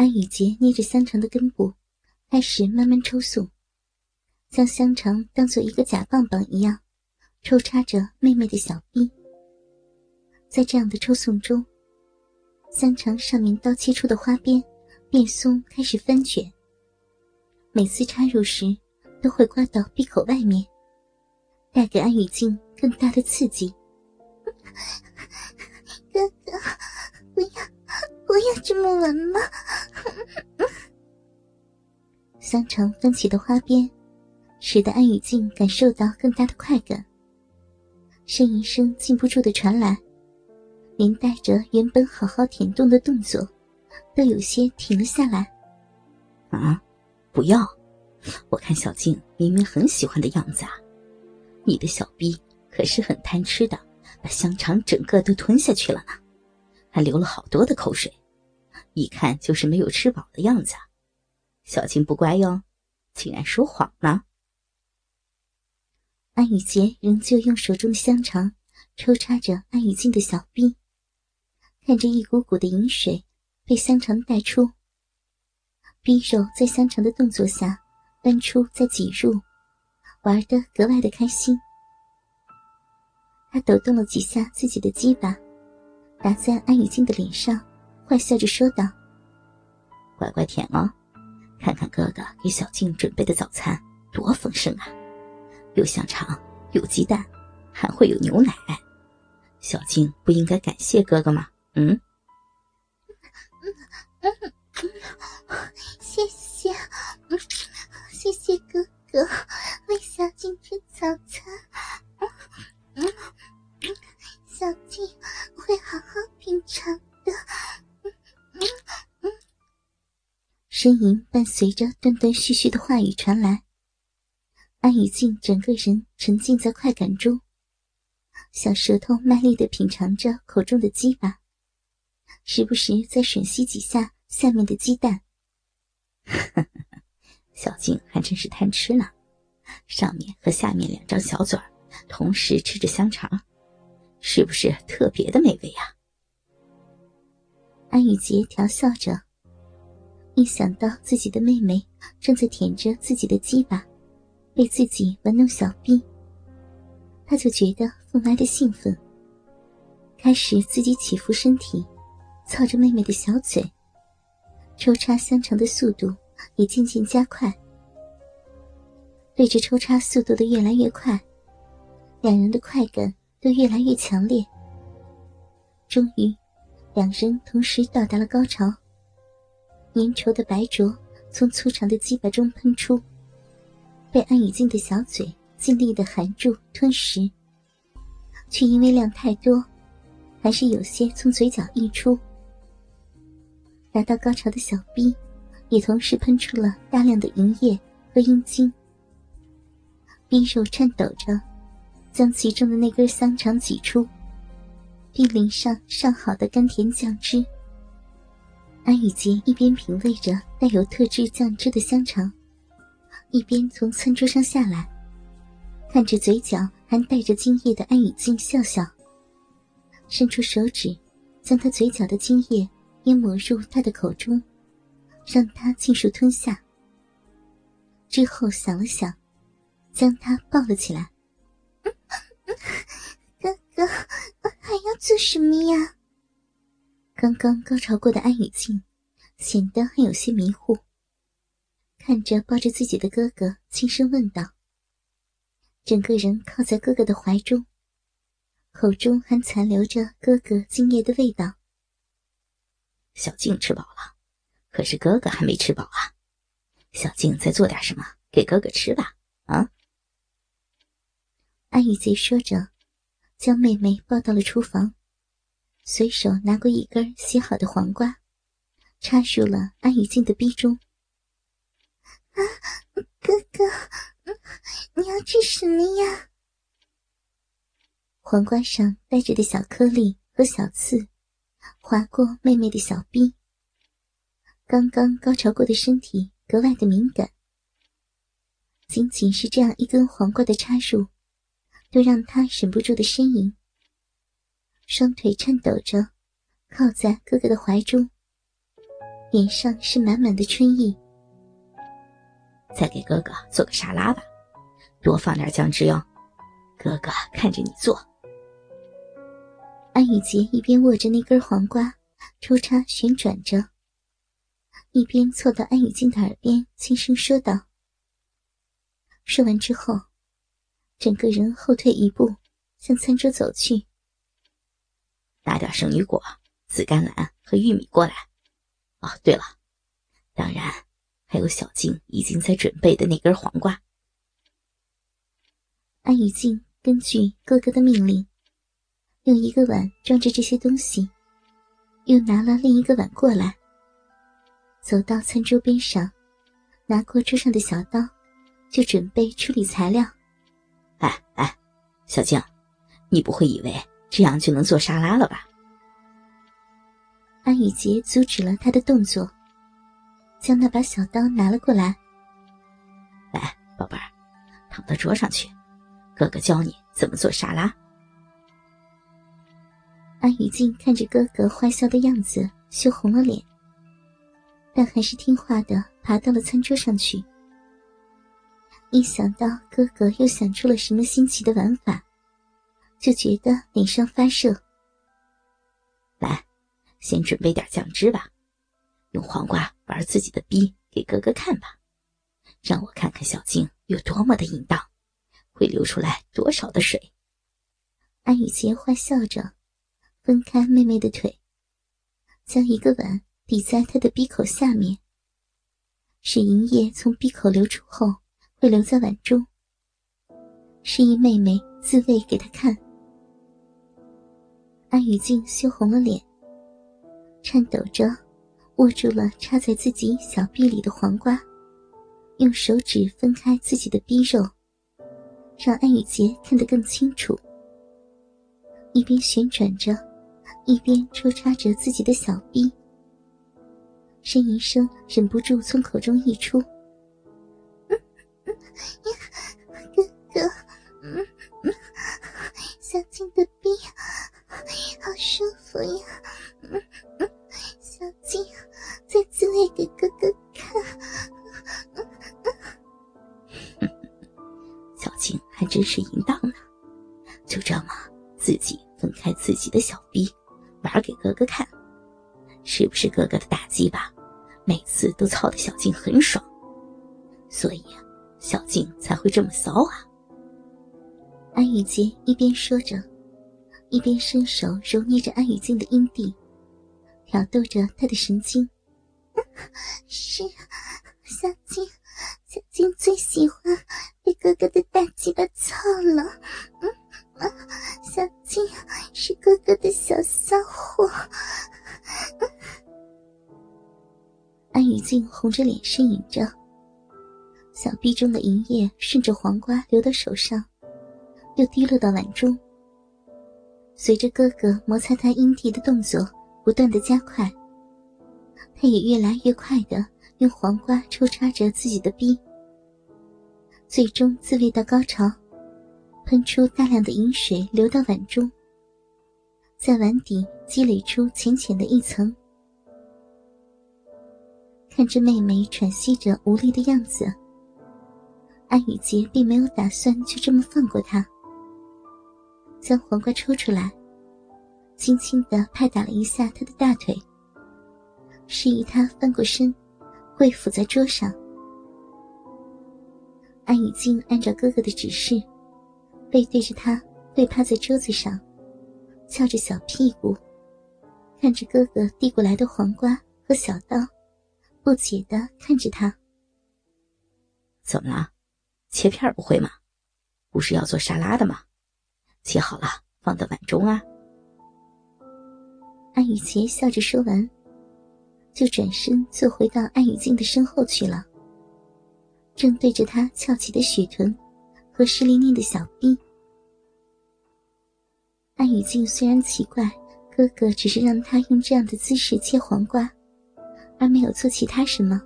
安雨洁捏着香肠的根部，开始慢慢抽送，将香肠当做一个假棒棒一样，抽插着妹妹的小臂。在这样的抽送中，香肠上面刀切出的花边变松，开始翻卷。每次插入时，都会刮到闭口外面，带给安雨静更大的刺激。哥哥，不要，不要这么玩嘛！香肠翻起的花边，使得安雨静感受到更大的快感。呻吟声禁不住的传来，连带着原本好好舔动的动作，都有些停了下来。啊，不要！我看小静明明很喜欢的样子啊，你的小逼可是很贪吃的，把香肠整个都吞下去了呢，还流了好多的口水，一看就是没有吃饱的样子。小静不乖哟，竟然说谎了。安雨洁仍旧用手中的香肠抽插着安雨静的小臂，看着一股股的饮水被香肠带出，逼肉在香肠的动作下。搬出再挤入，玩得格外的开心。他抖动了几下自己的鸡巴，打在安雨静的脸上，坏笑着说道：“乖乖舔哦，看看哥哥给小静准备的早餐多丰盛啊！有香肠，有鸡蛋，还会有牛奶。小静不应该感谢哥哥吗？嗯？谢谢。”谢谢哥哥为小静吃早餐，小静会好好品尝呻吟伴随着断断续续的话语传来，安雨静整个人沉浸在快感中，小舌头卖力的品尝着口中的鸡巴，时不时再吮吸几下下面的鸡蛋。小静还真是贪吃呢，上面和下面两张小嘴儿同时吃着香肠，是不是特别的美味呀？安雨洁调笑着，一想到自己的妹妹正在舔着自己的鸡巴，被自己玩弄小臂，他就觉得分外的兴奋，开始自己起伏身体，操着妹妹的小嘴，抽插香肠的速度。也渐渐加快，对着抽插速度的越来越快，两人的快感都越来越强烈。终于，两人同时到达了高潮。粘稠的白灼从粗长的鸡巴中喷出，被安雨静的小嘴尽力的含住吞食，却因为量太多，还是有些从嘴角溢出。达到高潮的小逼。也同时喷出了大量的银液和阴茎，冰肉颤抖着，将其中的那根香肠挤出，并淋上上好的甘甜酱汁。安雨洁一边品味着带有特制酱汁的香肠，一边从餐桌上下来，看着嘴角还带着精液的安雨静笑笑，伸出手指，将她嘴角的精液也抹入她的口中。让他尽数吞下，之后想了想，将他抱了起来。哥哥，我还要做什么呀？刚刚高潮过的安雨静显得还有些迷糊，看着抱着自己的哥哥，轻声问道：“整个人靠在哥哥的怀中，口中还残留着哥哥精液的味道。”小静吃饱了。可是哥哥还没吃饱啊，小静再做点什么给哥哥吃吧。啊！安雨贼说着，将妹妹抱到了厨房，随手拿过一根洗好的黄瓜，插入了安雨静的逼中。啊，哥哥，你要吃什么呀？黄瓜上带着的小颗粒和小刺，划过妹妹的小臂。刚刚高潮过的身体格外的敏感，仅仅是这样一根黄瓜的插入，都让他忍不住的呻吟。双腿颤抖着，靠在哥哥的怀中。脸上是满满的春意。再给哥哥做个沙拉吧，多放点酱汁哟。哥哥看着你做。安雨洁一边握着那根黄瓜，抽插旋转着，一边凑到安雨静的耳边轻声说道。说完之后，整个人后退一步，向餐桌走去。拿点圣女果、紫甘蓝和玉米过来。哦，对了，当然还有小静已经在准备的那根黄瓜。安雨静根据哥哥的命令，用一个碗装着这些东西，又拿了另一个碗过来，走到餐桌边上，拿过桌上的小刀。就准备处理材料。哎哎，小静，你不会以为这样就能做沙拉了吧？安雨洁阻止了他的动作，将那把小刀拿了过来。来，宝贝儿，躺到桌上去，哥哥教你怎么做沙拉。安雨静看着哥哥坏笑的样子，羞红了脸，但还是听话的爬到了餐桌上去。一想到哥哥又想出了什么新奇的玩法，就觉得脸上发热。来，先准备点酱汁吧，用黄瓜玩自己的逼给哥哥看吧，让我看看小静有多么的淫荡，会流出来多少的水。安雨洁坏笑着，分开妹妹的腿，将一个碗抵在她的鼻口下面，使银液从鼻口流出后。会留在碗中，示意妹妹自慰给他看。安雨静羞红了脸，颤抖着握住了插在自己小臂里的黄瓜，用手指分开自己的逼肉，让安雨洁看得更清楚。一边旋转着，一边抽插着自己的小臂，呻吟声忍不住从口中溢出。哥哥，嗯嗯，小静的逼好舒服呀，嗯嗯，小静再自慰给哥哥看，嗯嗯，小静还真是淫荡呢，就这么自己分开自己的小逼玩给哥哥看，是不是哥哥的打击吧每次都操的小静很爽，所以啊。小静才会这么骚啊！安雨洁一边说着，一边伸手揉捏着安雨静的阴蒂，挑逗着她的神经。是，小静，小静最喜欢被哥哥的大鸡巴操了。嗯，小静是哥哥的小骚货。安雨静红着脸呻吟着。小臂中的银液顺着黄瓜流到手上，又滴落到碗中。随着哥哥摩擦他阴蒂的动作不断的加快，他也越来越快的用黄瓜抽插着自己的逼，最终自慰到高潮，喷出大量的饮水流到碗中，在碗底积累出浅浅的一层。看着妹妹喘息着无力的样子。安雨洁并没有打算就这么放过他，将黄瓜抽出来，轻轻的拍打了一下他的大腿，示意他翻过身，跪伏在桌上。安雨静按照哥哥的指示，背对着他，跪趴在桌子上，翘着小屁股，看着哥哥递过来的黄瓜和小刀，不解的看着他。怎么了？切片不会吗？不是要做沙拉的吗？切好了，放到碗中啊。安雨洁笑着说完，就转身坐回到安雨静的身后去了，正对着她翘起的雪臀和湿淋淋的小臂。安雨静虽然奇怪哥哥只是让她用这样的姿势切黄瓜，而没有做其他什么，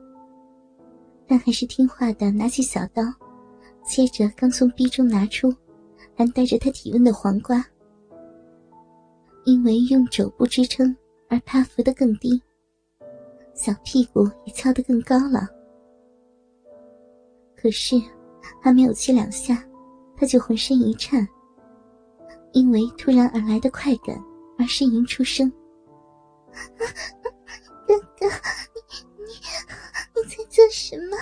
但还是听话的拿起小刀。接着，刚从逼中拿出还带着他体温的黄瓜，因为用肘部支撑而趴伏的更低，小屁股也翘得更高了。可是，还没有切两下，他就浑身一颤，因为突然而来的快感而呻吟出声：“ 哥哥，你你你在做什么？”